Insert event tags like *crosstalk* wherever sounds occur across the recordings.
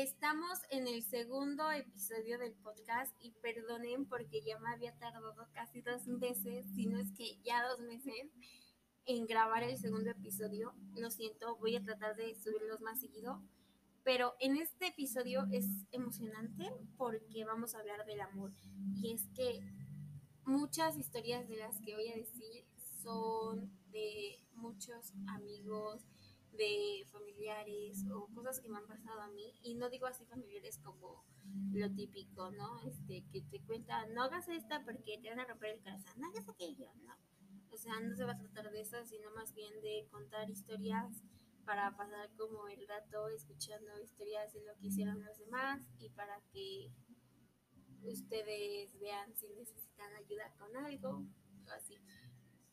Estamos en el segundo episodio del podcast y perdonen porque ya me había tardado casi dos meses, si no es que ya dos meses, en grabar el segundo episodio. Lo siento, voy a tratar de subirlos más seguido. Pero en este episodio es emocionante porque vamos a hablar del amor. Y es que muchas historias de las que voy a decir son de muchos amigos, de familiares o cosas que me han pasado a mí y no digo así familiares como lo típico, ¿no? Este, que te cuentan, no hagas esta porque te van a romper el corazón, no hagas aquello, ¿no? O sea, no se va a tratar de eso, sino más bien de contar historias para pasar como el rato escuchando historias de lo que hicieron los demás y para que ustedes vean si necesitan ayuda con algo o así.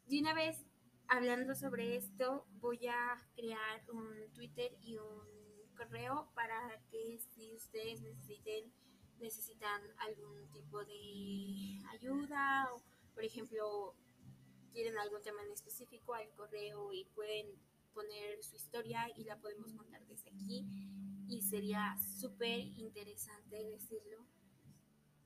Y una vez hablando sobre esto, voy a crear un Twitter y un correo para que si ustedes necesiten necesitan algún tipo de ayuda o por ejemplo quieren algún tema en específico al correo y pueden poner su historia y la podemos contar desde aquí y sería súper interesante decirlo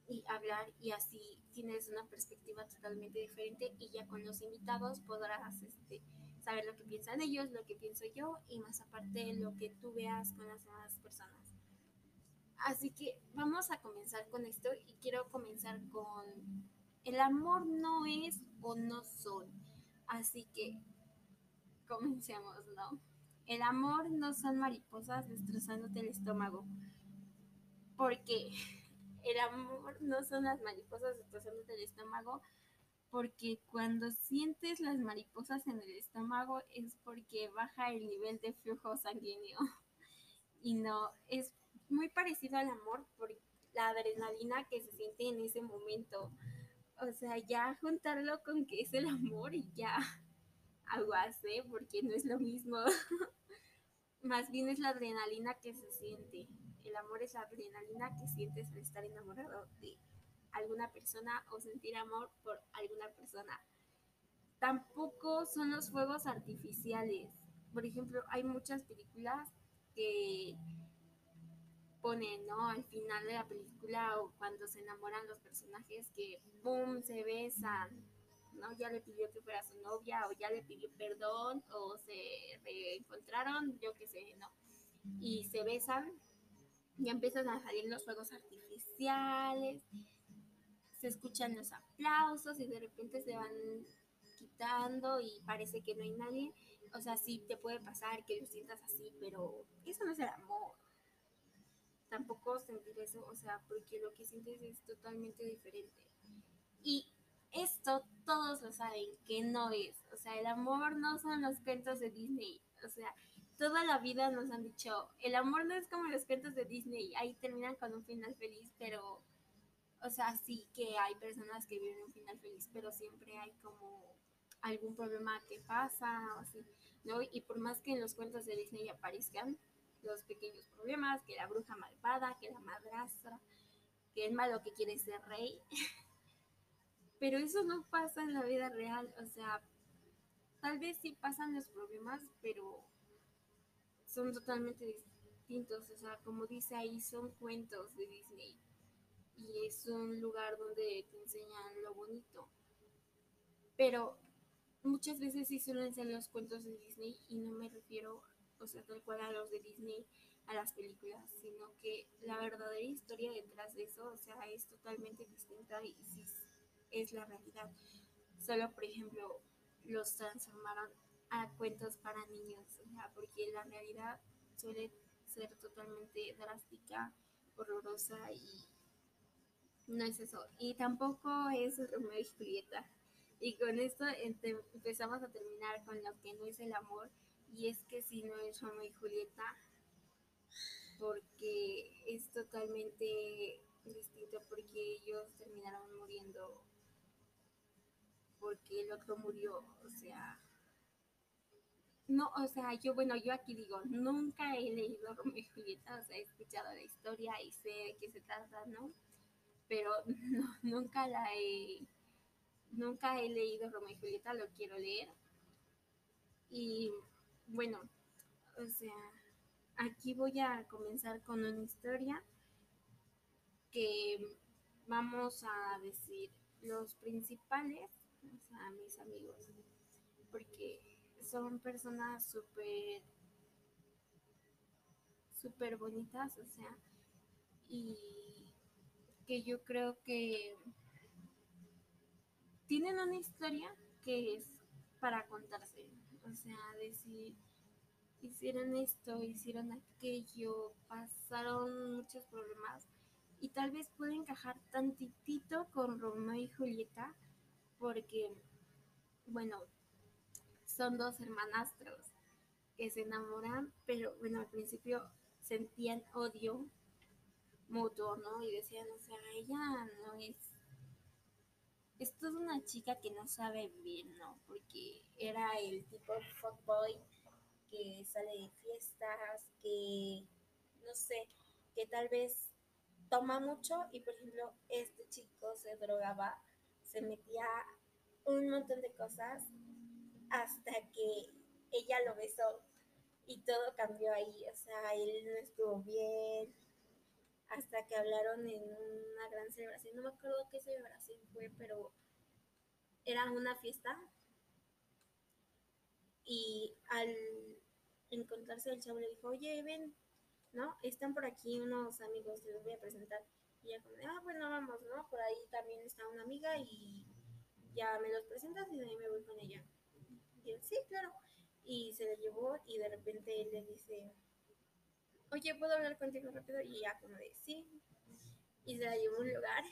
y hablar y así tienes una perspectiva totalmente diferente y ya con los invitados podrás este, saber lo que piensan ellos, lo que pienso yo y más aparte lo que tú veas con las demás personas. Así que vamos a comenzar con esto y quiero comenzar con el amor no es o no son. Así que comencemos, ¿no? El amor no son mariposas destrozándote el estómago. Porque el amor no son las mariposas destrozándote el estómago, porque cuando sientes las mariposas en el estómago es porque baja el nivel de flujo sanguíneo. *laughs* Y no, es muy parecido al amor por la adrenalina que se siente en ese momento. O sea, ya juntarlo con que es el amor y ya *laughs* aguase, porque no es lo mismo. *laughs* Más bien es la adrenalina que se siente. El amor es la adrenalina que sientes al estar enamorado de alguna persona o sentir amor por alguna persona. Tampoco son los fuegos artificiales. Por ejemplo, hay muchas películas que ponen, ¿no? Al final de la película o cuando se enamoran los personajes que, ¡boom!, se besan, ¿no? Ya le pidió que fuera su novia o ya le pidió perdón o se reencontraron, yo qué sé, ¿no? Y se besan ya empiezan a salir los fuegos artificiales, se escuchan los aplausos y de repente se van quitando y parece que no hay nadie. O sea, sí te puede pasar que lo sientas así, pero eso no es el amor. Tampoco sentir eso, o sea, porque lo que sientes es totalmente diferente. Y esto todos lo saben que no es. O sea, el amor no son los cuentos de Disney. O sea, toda la vida nos han dicho, el amor no es como los cuentos de Disney, ahí terminan con un final feliz, pero, o sea, sí que hay personas que viven un final feliz, pero siempre hay como algún problema que pasa, o así, ¿no? Y por más que en los cuentos de Disney aparezcan los pequeños problemas, que la bruja malvada, que la madrastra, que el malo que quiere ser rey, *laughs* pero eso no pasa en la vida real, o sea, tal vez sí pasan los problemas, pero son totalmente distintos. O sea, como dice ahí, son cuentos de Disney. Y es un lugar donde te enseñan lo bonito. Pero muchas veces sí suelen ser los cuentos de Disney y no me refiero, o sea, tal cual a los de Disney, a las películas, sino que la verdadera historia detrás de eso, o sea, es totalmente distinta y sí es la realidad. Solo, por ejemplo, los transformaron a cuentos para niños, o sea, porque la realidad suele ser totalmente drástica, horrorosa y no es eso. Y tampoco es Romeo y Julieta. Y con esto empezamos a terminar con lo que no es el amor. Y es que si no es Romeo y Julieta, porque es totalmente distinto, porque ellos terminaron muriendo, porque el otro murió, o sea, no, o sea, yo, bueno, yo aquí digo, nunca he leído Romeo y Julieta, o sea, he escuchado la historia y sé de qué se trata, ¿no? Pero *laughs* nunca la he, nunca he leído Romeo y Julieta, lo quiero leer. Y bueno, o sea, aquí voy a comenzar con una historia que vamos a decir los principales, o sea, mis amigos, porque son personas súper, súper bonitas, o sea, y que yo creo que tienen una historia que es para contarse, o sea, decir, hicieron esto, hicieron aquello, pasaron muchos problemas y tal vez puede encajar tantitito con Romeo y Julieta porque, bueno, son dos hermanastros que se enamoran, pero bueno, al principio sentían odio mutuo, ¿no? Y decían, o sea, ella no es... Esto es una chica que no sabe vivir, ¿no? Porque era el tipo fuckboy que sale de fiestas, que, no sé, que tal vez toma mucho y, por ejemplo, este chico se drogaba, se metía un montón de cosas hasta que ella lo besó y todo cambió ahí, o sea, él no estuvo bien, hasta que hablaron en una gran celebración, no me acuerdo qué celebración fue, pero era una fiesta y al encontrarse el chavo le dijo, oye, ven, ¿no? Están por aquí unos amigos, te los voy a presentar. Y ella como, ah, bueno, vamos, ¿no? Por ahí también está una amiga y ya me los presentas y de ahí me voy con ella. Y él, sí, claro. Y se la llevó y de repente él le dice, oye, ¿puedo hablar contigo rápido? Y ella como de, sí. Y se la llevó a un lugar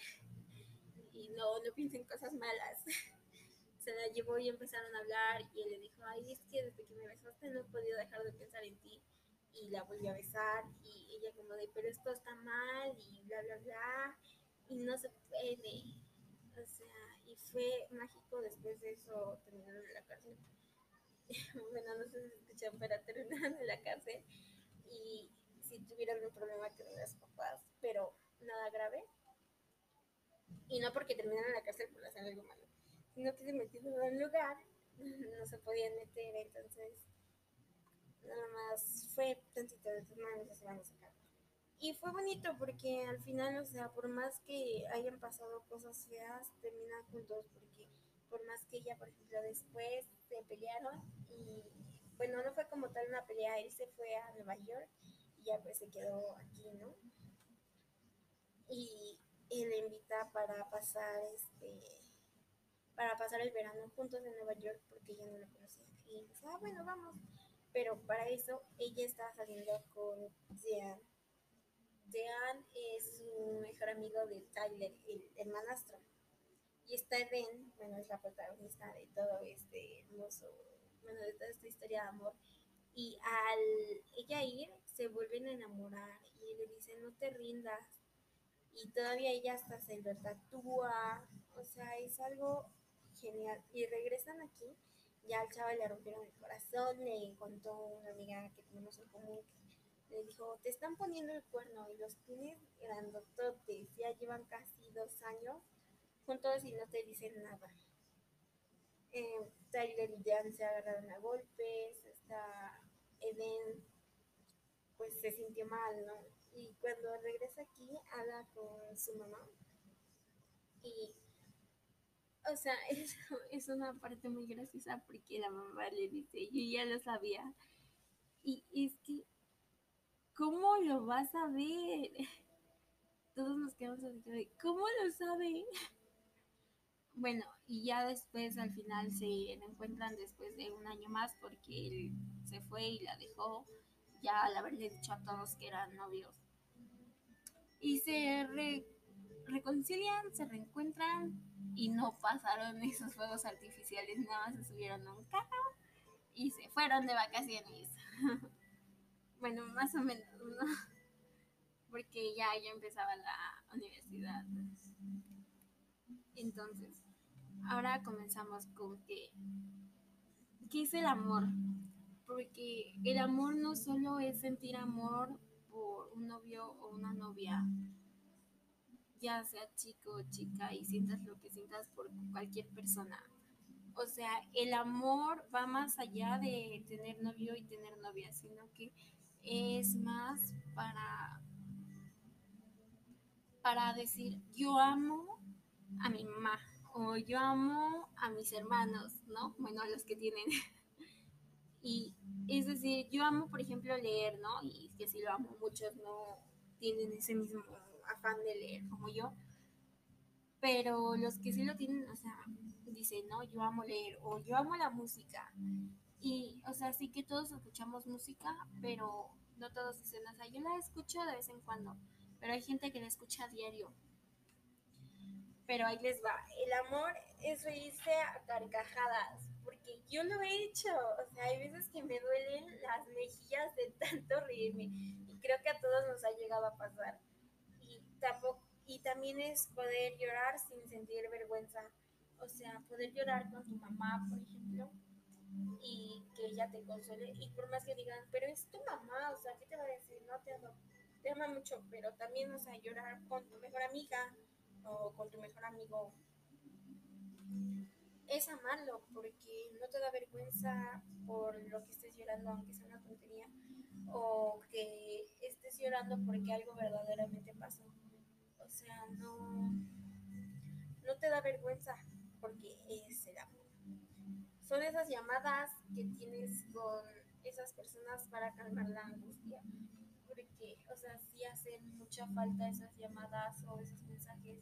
y no, no piensen cosas malas. *laughs* se la llevó y empezaron a hablar y él le dijo, ay, es que desde que me besaste no he podido dejar de pensar en ti. Y la volvió a besar y ella como de, pero esto está mal y bla, bla, bla. Y no se puede. O sea, y fue mágico después de eso terminaron en la cárcel. *laughs* bueno, no sé si escuchan, *laughs* terminaron en la cárcel. Y si tuvieron un problema con las papás, pero nada grave. Y no porque terminaron en la cárcel por hacer algo malo sino que se metieron en un lugar, *laughs* no se podían meter, entonces nada más fue tantito de tus manos se van a sacar. Y fue bonito porque al final, o sea, por más que hayan pasado cosas feas, terminan juntos porque por más que ella, por ejemplo, después se pelearon y bueno, no fue como tal una pelea, él se fue a Nueva York y ya pues se quedó aquí, ¿no? Y él le invita para pasar este para pasar el verano juntos en Nueva York porque ella no lo conocía. Y dice, ah, bueno, vamos. Pero para eso ella estaba saliendo con Dean. Dean es un mejor amigo de Tyler, el hermanastro. Y está Ben, bueno, es la protagonista de todo este hermoso, bueno, de toda esta historia de amor. Y al ella ir, se vuelven a enamorar y le dicen, no te rindas. Y todavía ella hasta se lo tatúa. O sea, es algo genial. Y regresan aquí, ya al chaval le rompieron el corazón, le contó una amiga que tenemos en común, le dijo, te están poniendo el cuerno y los tienes grandototes, ya llevan casi dos años juntos y no te dicen nada. Eh, Tyler y Jan se agarraron a golpes, está Eden pues se sintió mal, ¿no? Y cuando regresa aquí, habla con su mamá y o sea, *laughs* eso es una parte muy graciosa porque la mamá le dice, yo ya lo sabía. Y es que, ¿cómo lo vas a ver? *laughs* Todos nos quedamos así, ¿cómo lo sabe? *laughs* Bueno, y ya después al final se encuentran después de un año más porque él se fue y la dejó ya al haberle dicho a todos que eran novios. Y se reconcilian, se reencuentran y no pasaron *laughs* esos fuegos artificiales, nada más se subieron a un carro y se fueron de vacaciones. *laughs* bueno, más o menos, ¿no? *laughs* Porque ya, ya empezaba la universidad. Entonces, ahora comenzamos con que, ¿qué es el amor? Porque el amor no solo es sentir amor por un novio o una novia, ya sea chico o chica, y sientas lo que sientas por cualquier persona. O sea, el amor va más allá de tener novio y tener novia, sino que es más para para decir yo amo a mi mamá o yo amo a mis hermanos, ¿no? Bueno, a los que tienen. *laughs* y es decir, yo amo, por ejemplo, leer, ¿no? Y que si lo amo, muchos no tienen ese mismo afán de leer como yo. Pero los que sí lo tienen, o sea, dicen, no, yo amo leer o yo amo la música. Y, o sea, sí que todos escuchamos música, pero no todos dicen, o sea, yo la escucho de vez en cuando, pero hay gente que la escucha a diario. Pero ahí les va, el amor es reírse a carcajadas, porque yo lo he hecho, o sea, hay veces que me duelen las mejillas de tanto reírme, y creo que a todos nos ha llegado a pasar. Y tampoco y también es poder llorar sin sentir vergüenza. O sea, poder llorar con tu mamá, por ejemplo, y que ella te consuele. Y por más que digan, pero es tu mamá, o sea, ¿qué te va a decir? No te ama, te ama mucho, pero también, o sea, llorar con tu mejor amiga o con tu mejor amigo es amarlo porque no te da vergüenza por lo que estés llorando, aunque sea una tontería, o que estés llorando porque algo verdaderamente pasó. O sea, no, no te da vergüenza porque es el amor. Son esas llamadas que tienes con esas personas para calmar la angustia. Porque, o sea, sí hacen mucha falta esas llamadas o esos mensajes.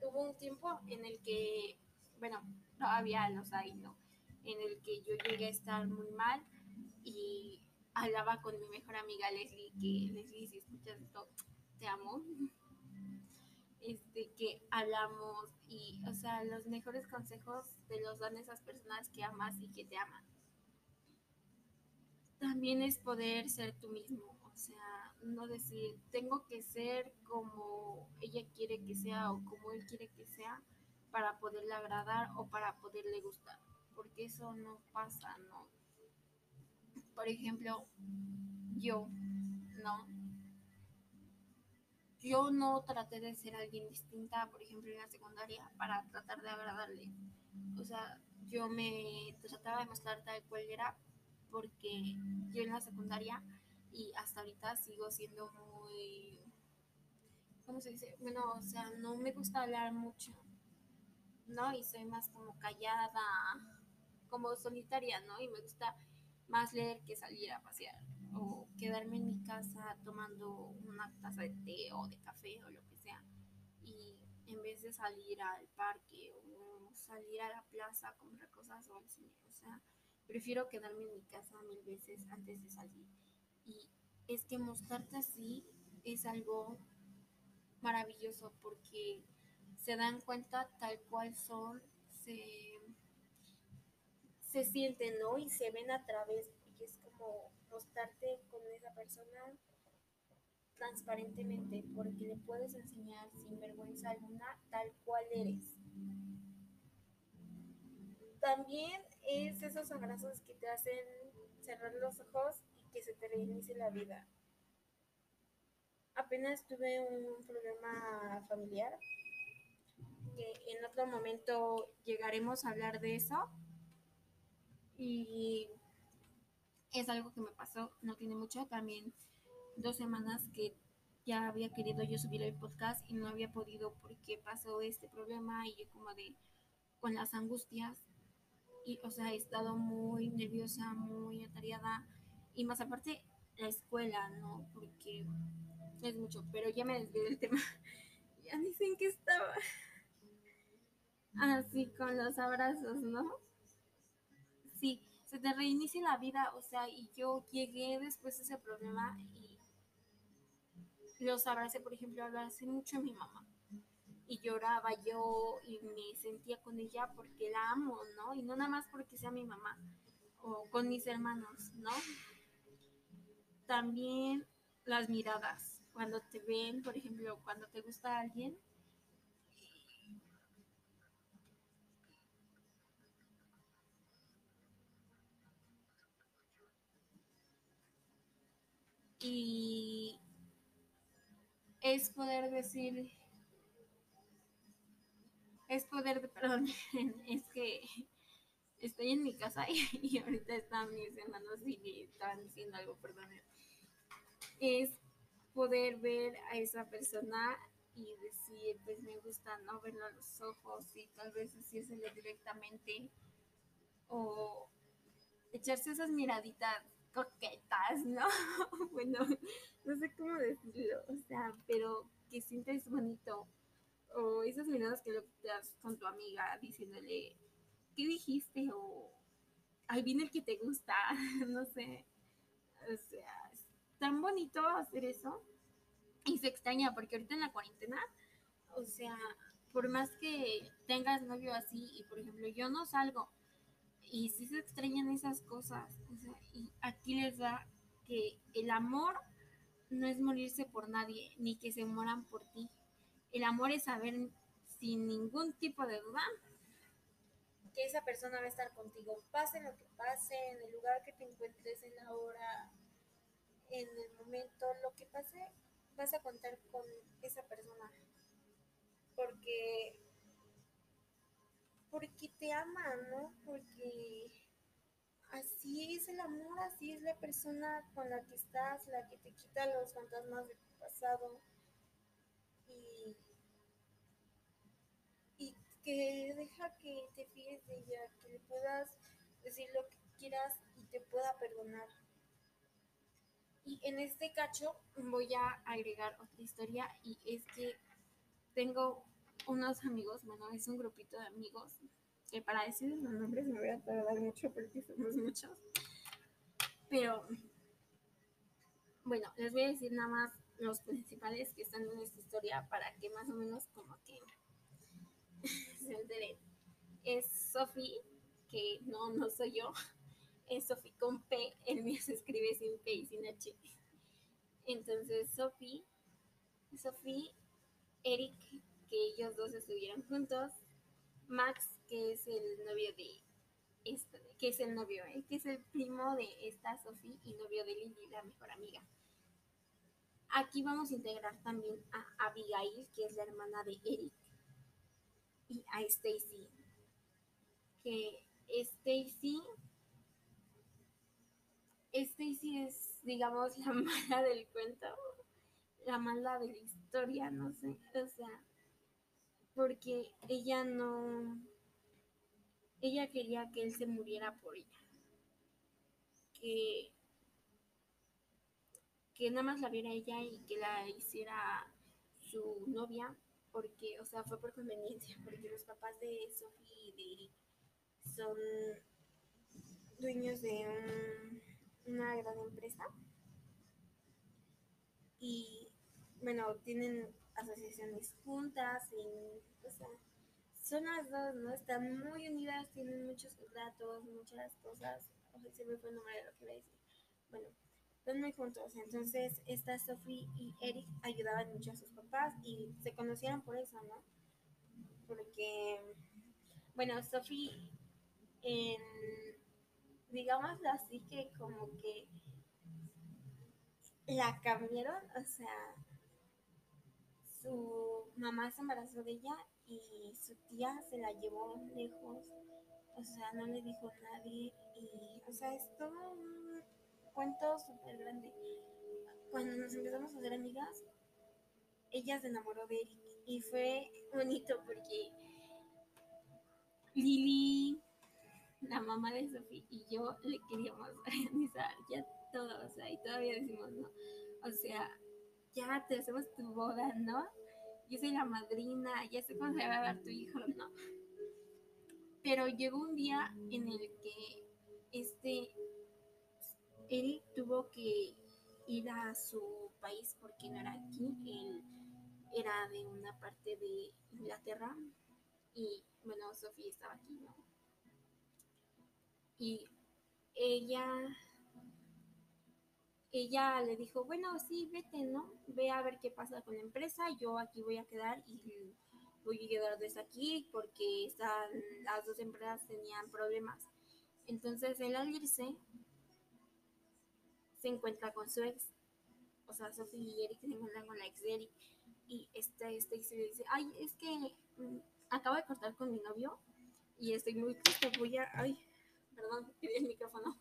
Hubo un tiempo en el que, bueno, todavía los hay, ¿no? En el que yo llegué a estar muy mal y hablaba con mi mejor amiga Leslie, que Leslie, si escuchas esto, te amo este, que hablamos y, o sea, los mejores consejos te los dan esas personas que amas y que te aman. También es poder ser tú mismo, o sea, no decir, tengo que ser como ella quiere que sea o como él quiere que sea para poderle agradar o para poderle gustar, porque eso no pasa, ¿no? Por ejemplo, yo, ¿no? yo no traté de ser alguien distinta, por ejemplo, en la secundaria, para tratar de agradarle. O sea, yo me trataba de mostrar tal cual era, porque yo en la secundaria y hasta ahorita sigo siendo muy, ¿cómo se dice? Bueno, o sea, no me gusta hablar mucho, ¿no? Y soy más como callada, como solitaria, ¿no? Y me gusta más leer que salir a pasear o quedarme en mi casa tomando una taza de té o de café o lo que sea. Y en vez de salir al parque o salir a la plaza a comprar cosas o al cine, o sea, prefiero quedarme en mi casa mil veces antes de salir. Y es que mostrarte así es algo maravilloso porque se dan cuenta tal cual son, se, se sienten, ¿no? Y se ven a través, y es como mostrarte con esa persona transparentemente porque le puedes enseñar sin vergüenza alguna tal cual eres. También es esos abrazos que te hacen cerrar los ojos que se te reinicie la vida. Apenas tuve un problema familiar en otro momento llegaremos a hablar de eso y es algo que me pasó, no tiene mucho, también dos semanas que ya había querido yo subir el podcast y no había podido porque pasó este problema y yo como de con las angustias y o sea he estado muy nerviosa, muy atareada y más aparte la escuela, ¿no? Porque es mucho, pero ya me desvié del tema. *laughs* ya dicen que estaba así con los abrazos, ¿no? Sí, se te reinicia la vida, o sea, y yo llegué después de ese problema y los abracé, por ejemplo, abracé mucho a mi mamá y lloraba yo y me sentía con ella porque la amo, ¿no? Y no nada más porque sea mi mamá o con mis hermanos, ¿no? También las miradas, cuando te ven, por ejemplo, cuando te gusta alguien, y es poder decir, es poder, *laughs* perdón, es que estoy en mi casa *laughs* y, ahorita están mis hermanos y estaban diciendo algo, perdón. Es poder ver a esa persona y decir, pues me gusta no verlo a los ojos y tal vez decírselo directamente o echarse esas miraditas coquetas, ¿no? *laughs* bueno, no sé cómo decirlo, o sea, pero que sientes bonito. O esas miradas que lo das con tu amiga diciéndole, ¿qué dijiste? O, ahí viene el que te gusta, *laughs* no sé. O sea, tan bonito hacer eso. Y se extraña, porque ahorita en la cuarentena, o sea, por más que tengas novio así, y por ejemplo, yo no salgo, y sí se extrañan esas cosas. Y aquí les da que el amor no es morirse por nadie, ni que se mueran por ti. El amor es saber sin ningún tipo de duda que esa persona va a estar contigo, pase lo que pase, en el lugar que te encuentres, en la hora, lo que pase, vas a contar con esa persona. Porque porque te ama, ¿no? Porque así es el amor, así es la persona con la que estás, la que te quita los fantasmas de tu pasado y, y que deja que te fíes de ella, que le puedas decir lo que quieras y te pueda perdonar. Y en este cacho voy a agregar otra historia y es que tengo unos amigos, bueno, es un grupito de amigos, que para decirles los nombres me voy a tardar mucho porque somos muchos. Pero, bueno, les voy a decir nada más los principales que están en esta historia para que más o menos como que *laughs* se enteren. Es Sophie, que no, no soy yo. Es Sophie con P, el mío se escribe sin P y sin H. Entonces, Sophie, Sophie, Eric que ellos dos estuvieron juntos. Max, que es el novio de esta, que es el novio, ¿eh? que es el primo de esta Sophie y novio de Lily, la mejor amiga. Aquí vamos a integrar también a Abigail, que es la hermana de Eric, y a Stacy, que Stacy Stacy es, digamos, la *laughs* mala del cuento, la mala de la historia, no sé, o sea, porque ella no, ella quería que él se muriera por ella, que, que nada más la viera ella y que la hiciera su novia, porque, o sea, fue por conveniencia, *laughs* porque los papás de Sophie y de son dueños de una gran empresa y bueno, tienen asociaciones juntas, o sea, son las dos, ¿no? Están muy unidas, tienen muchos contratos, muchas cosas. O se me fue el nombre de lo que iba a decir. Bueno, están muy juntos. Entonces, esta Sophie y Eric ayudaban mucho a sus papás y se conocieron por eso, ¿no? Porque, bueno, Sophie, en, digámoslo así, que como que la cambiaron, o sea, su mamá se embarazó de ella y su tía se la llevó lejos, o sea, no le dijo nadie y, o sea, es todo un cuento súper grande. Cuando nos empezamos a hacer amigas, ella se enamoró de Eric y fue bonito porque Lili, la mamá de Sofía y yo le queríamos *laughs* organizar ya todo, o sea, y todavía decimos, ¿no? O sea, ya te hacemos tu boda, ¿no? Yo soy la madrina, ya sé cómo se va a dar tu hijo, ¿no? Pero llegó un día en el que este él tuvo que ir a su país porque no era aquí, él era de una parte de Inglaterra y bueno, Sofía estaba aquí, ¿no? Y ella ella le dijo, bueno, sí, vete, ¿no? Ve a ver qué pasa con la empresa, yo aquí voy a quedar y voy a quedar desde aquí porque están, las dos empresas tenían problemas. Entonces él al irse se encuentra con su ex, o sea, Sofía y Eric se encuentran con la ex de Eric y este, este dice, ay, es que mm, acabo de cortar con mi novio y estoy muy triste, voy a, ay, perdón, *laughs* el micrófono,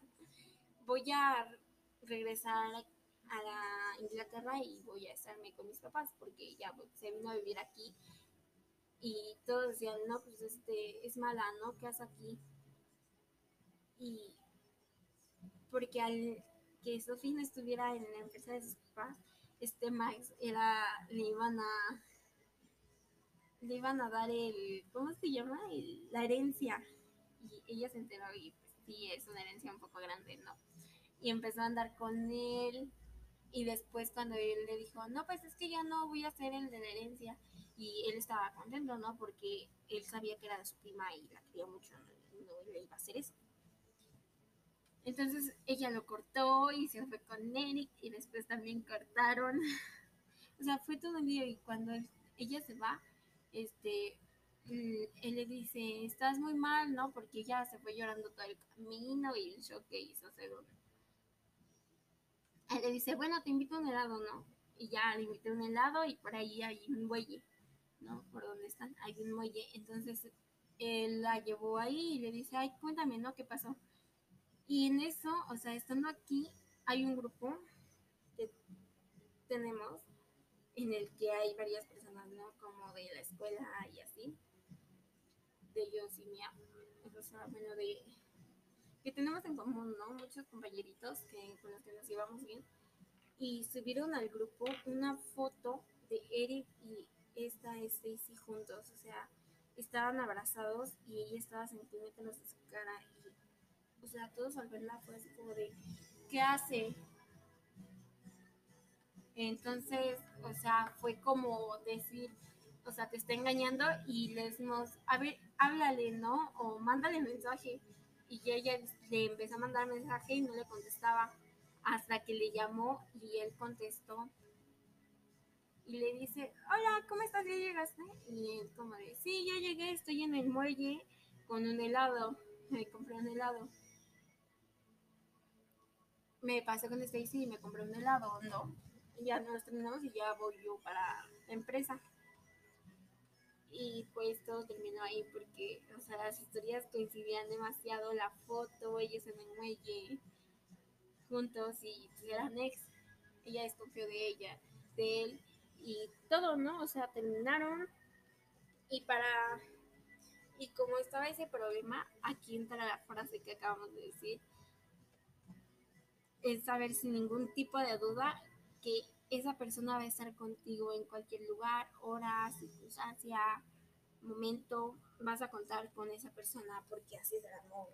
voy a regresar a la Inglaterra y voy a estarme con mis papás porque ya se vino a vivir aquí y todos decían, no, pues este es mala, ¿no? ¿Qué hace aquí? Y porque al que Sofía no estuviera en la empresa de sus papás, este Max era, le iban a le iban a dar el, ¿cómo se llama? la herencia. Y ella se enteró y sí, es una herencia un poco grande, ¿no? Y empezó a andar con él. Y después cuando él le dijo, no, pues es que ya no voy a ser el de la herencia. Y él estaba contento, ¿no? Porque él sabía que era de su prima y la quería mucho, no, le iba a hacer eso. Entonces ella lo cortó y se fue con Eric y después también cortaron. *laughs* o sea, fue todo un día y cuando ella se va, este, él le dice, estás muy mal, ¿no? Porque ella se fue llorando todo el camino y el shock que hizo según. Él le dice, bueno, te invito a un helado, ¿no? Y ya le invité un helado y por ahí hay un muelle, ¿no? Por donde están, hay un muelle. Entonces él la llevó ahí y le dice, ay, cuéntame, ¿no? ¿Qué pasó? Y en eso, o sea, estando aquí, hay un grupo que tenemos en el que hay varias personas, ¿no? Como de la escuela y así, de ellos y mía. O sea, bueno, de que tenemos en común, ¿no? Muchos compañeritos que, con los que nos llevamos bien. Y subieron al grupo una foto de Eric y esta Stacy juntos. O sea, estaban abrazados y ella estaba centímetros de su cara o sea, todos al verla fue así como de, ¿qué hace? Entonces, o sea, fue como decir, o sea, te está engañando y le decimos, a ver, háblale, ¿no? O mándale mensaje. Y ella le empezó a mandar mensaje y no le contestaba hasta que le llamó y él contestó. Y le dice, hola, ¿cómo estás? ¿Ya llegaste? Y él como de, sí, ya llegué, estoy en el muelle con un helado. Me compré un helado me pasé con Stacy y me compré un helado, ¿no? Ya nos terminamos y ya voy yo para la empresa. Y pues todo terminó ahí porque, o sea, las historias coincidían demasiado, la foto, ellos en el muelle, juntos y pues eran ex. Ella desconfió de ella, de él y todo, ¿no? O sea, terminaron y para... Y como estaba ese problema, aquí entra la frase que acabamos de decir, es saber sin ningún tipo de duda que esa persona va a estar contigo en cualquier lugar, hora, circunstancia, momento, vas a contar con esa persona porque así es el amor,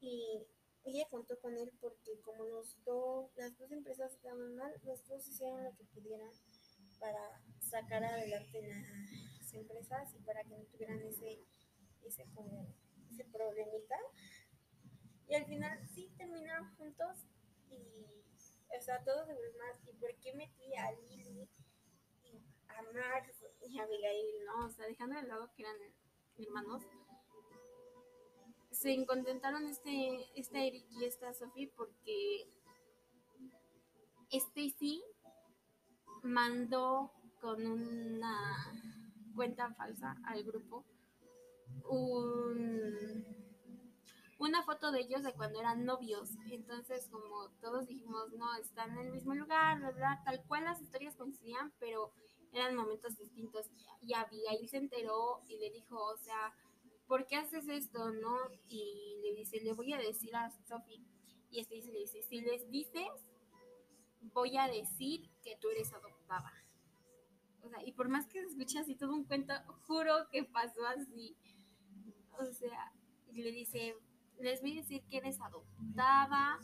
Y ella contó con él porque como los dos, las dos empresas estaban mal, los dos hicieron lo que pudieran para sacar adelante las empresas y para que no tuvieran ese, ese como, ese problemita. Y al final sí terminaron juntos y, o sea, todos de más. ¿Y por qué metí a Lily y a Max y a Abigail, no? O sea, dejando de lado que eran hermanos. Se contentaron este, este Eric y esta Sophie porque Stacy mandó con una cuenta falsa al grupo un una foto de ellos de cuando eran novios. Entonces, como todos dijimos, no, están en el mismo lugar, ¿verdad? Tal cual las historias coincidían, pero eran momentos distintos. Y Abigail se enteró y le dijo, o sea, ¿por qué haces esto, no? Y le dice, le voy a decir a Sophie. Y este dice, le dice, si les dices, voy a decir que tú eres adoptada. O sea, y por más que se escuche así todo un cuento, juro que pasó así. O sea, le dice, les voy a decir que eres adoptada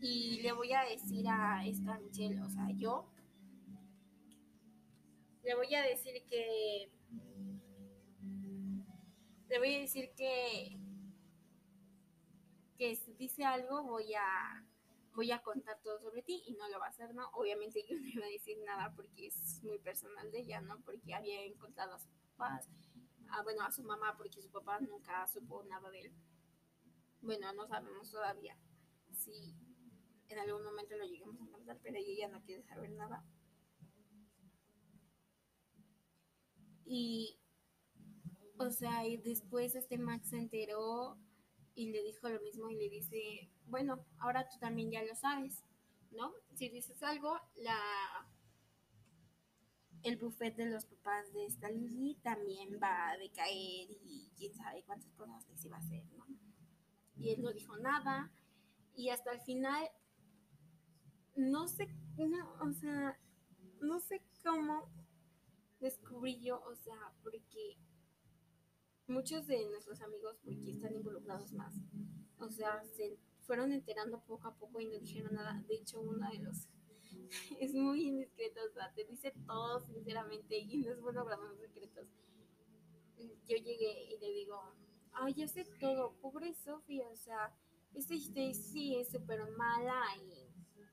y le voy a decir a esta Michelle, o sea, yo, le voy a decir que, le voy a decir que, que si dice algo voy a, voy a contar todo sobre ti y no lo va a hacer, ¿no? Obviamente yo *laughs* no iba a decir nada porque es muy personal de ella, ¿no? Porque había encontrado a sus papás, a, bueno, a su mamá porque su papá nunca supo nada de él. Bueno, no sabemos todavía si en algún momento lo lleguemos a encontrar, pero ella no quiere saber nada. Y, o sea, y después este Max se enteró y le dijo lo mismo y le dice, bueno, ahora tú también ya lo sabes. ¿no? Si dices algo, la el buffet de los papás de esta Lily también va a decaer y quién sabe cuántas cosas les iba a hacer, ¿no? Y él no dijo nada y hasta el final no sé, no, o sea, no sé cómo descubrí yo, o sea, porque muchos de nuestros amigos, porque están involucrados más, o sea, se fueron enterando poco a poco y no dijeron nada. De hecho, uno de los *laughs* es muy indiscreto, o sea, te dice todo sinceramente y no es bueno guardar secretos. Yo llegué y le digo, ay, ya sé todo, pobre Sofía, o sea, esta Stacy es súper mala y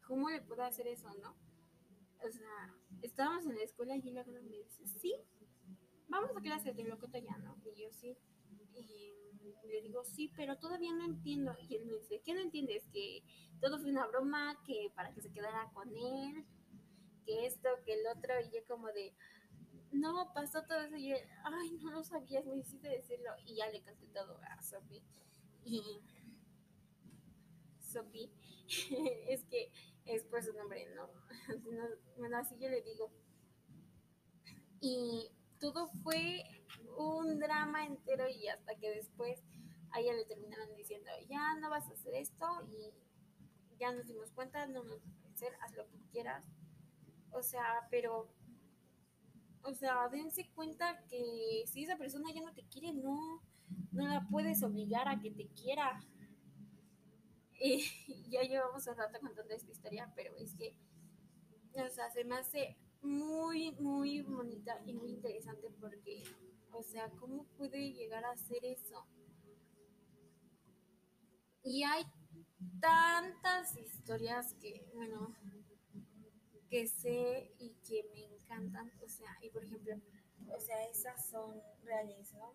¿cómo le puedo hacer eso, no? O sea, estábamos en la escuela y luego me dice, sí, vamos a clase de loco ya, ¿no? Y yo sí. Y le digo, sí, pero todavía no entiendo. Y él me dice, ¿qué no entiendes? Que todo fue una broma, que para que se quedara con él, que esto, que el otro. Y yo como de, no, pasó todo eso. Y él, ay, no lo sabías, me hiciste decirlo. Y ya le conté todo a Sophie. Y Sophie, *laughs* es que es por su nombre, *laughs* ¿no? Bueno, así yo le digo. Y todo fue un drama entero y hasta que después a ella le terminaron diciendo, ya no vas a hacer esto y ya nos dimos cuenta, no nos vas a hacer, haz lo que quieras. O sea, pero, o sea, dense cuenta que si esa persona ya no te quiere, no, no la puedes obligar a que te quiera. *laughs* Y ya llevamos un rato contando esta historia, pero es que, o sea, se me hace muy, muy bonita y muy interesante porque, o sea, ¿cómo puede llegar a hacer eso? Y hay tantas historias que, bueno, que sé y que me encantan, o sea, y por ejemplo, o sea, esas son reales, ¿no?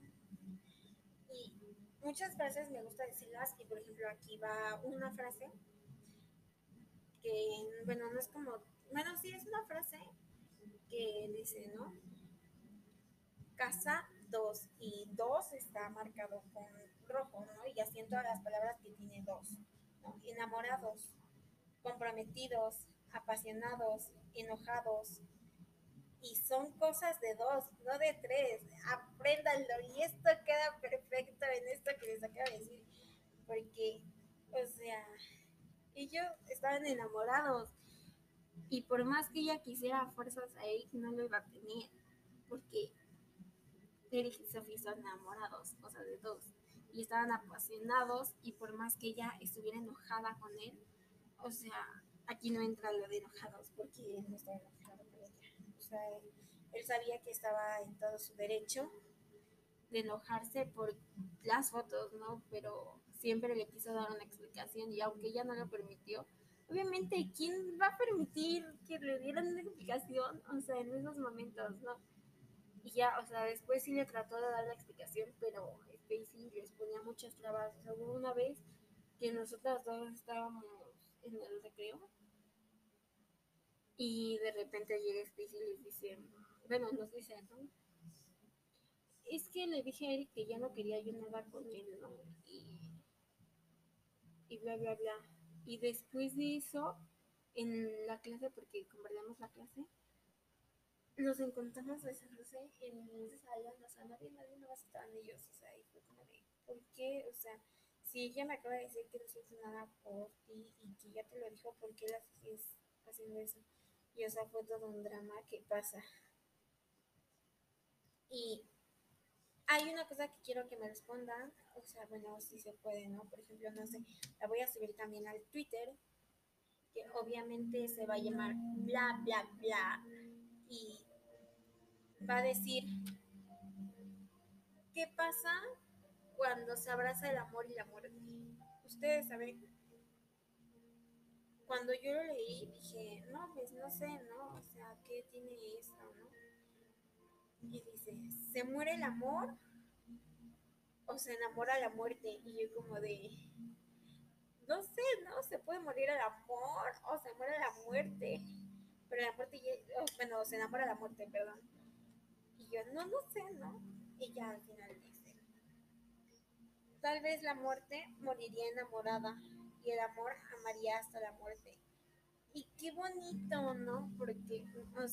Y muchas frases me gusta decirlas y por ejemplo aquí va una frase que, bueno, no es como, bueno, sí es una frase que dice, ¿no? Casa 2 y 2 está marcado con rojo, ¿no? Y así en todas las palabras que tiene dos, ¿no? Enamorados, comprometidos, apasionados, enojados. Y son cosas de dos, no de tres. Apréndanlo. Y esto queda perfecto en esto que les acabo de decir. Porque, o sea, ellos estaban enamorados y por más que ella quisiera fuerzas a Eric, no lo iba a tener. Porque Eric y Sophie están enamorados, o sea, de dos. Y estaban apasionados y por más que ella estuviera enojada con él, o sea, aquí no entra lo de enojados porque él no estaba enojado él sabía que estaba en todo su derecho de enojarse por las fotos, ¿no? Pero siempre le quiso dar una explicación y aunque ella no lo permitió, obviamente, ¿quién va a permitir que le dieran una explicación? O sea, en esos momentos, ¿no? Y ya, o sea, después sí le trató de dar la explicación, pero Stacy les ponía muchas trabas. O sea, hubo una vez que nosotras dos estábamos en el recreo y de repente llega Stacy y les dice, bueno, nos dice, ¿no? Es que le dije a Eric que ya no quería yo nada con él, ¿no? Y, y bla, bla, bla. Y después de eso, en la clase, porque convertimos la clase, nos encontramos besándose en el salón, o sea, nadie, nadie más estaban ellos, o sea, y fue como de, ¿por qué? O sea, si ella me acaba de decir que no siente nada por ti y que ya te lo dijo, ¿por qué la sigues haciendo eso? Y o sea, fue todo un drama que pasa. Y hay una cosa que quiero que me respondan, o sea, bueno, si se puede, ¿no? Por ejemplo, no sé, la voy a subir también al Twitter, que obviamente se va a llamar bla, bla, bla, y va a decir, ¿qué pasa cuando se abraza el amor y la muerte? Ustedes saben, cuando yo lo leí dije, no, pues no sé, ¿no? O sea, ¿qué tiene eso, no? y dice, ¿se muere el amor o se enamora la muerte? Y yo como de, no sé, ¿no? Se puede morir el amor o se muere la muerte. Pero la muerte, oh, bueno, se enamora la muerte, perdón. Y yo, no, no sé, ¿no? Y ya al final dice, tal vez la muerte moriría enamorada y el amor amaría hasta la muerte. Y qué bonito, ¿no? Porque, o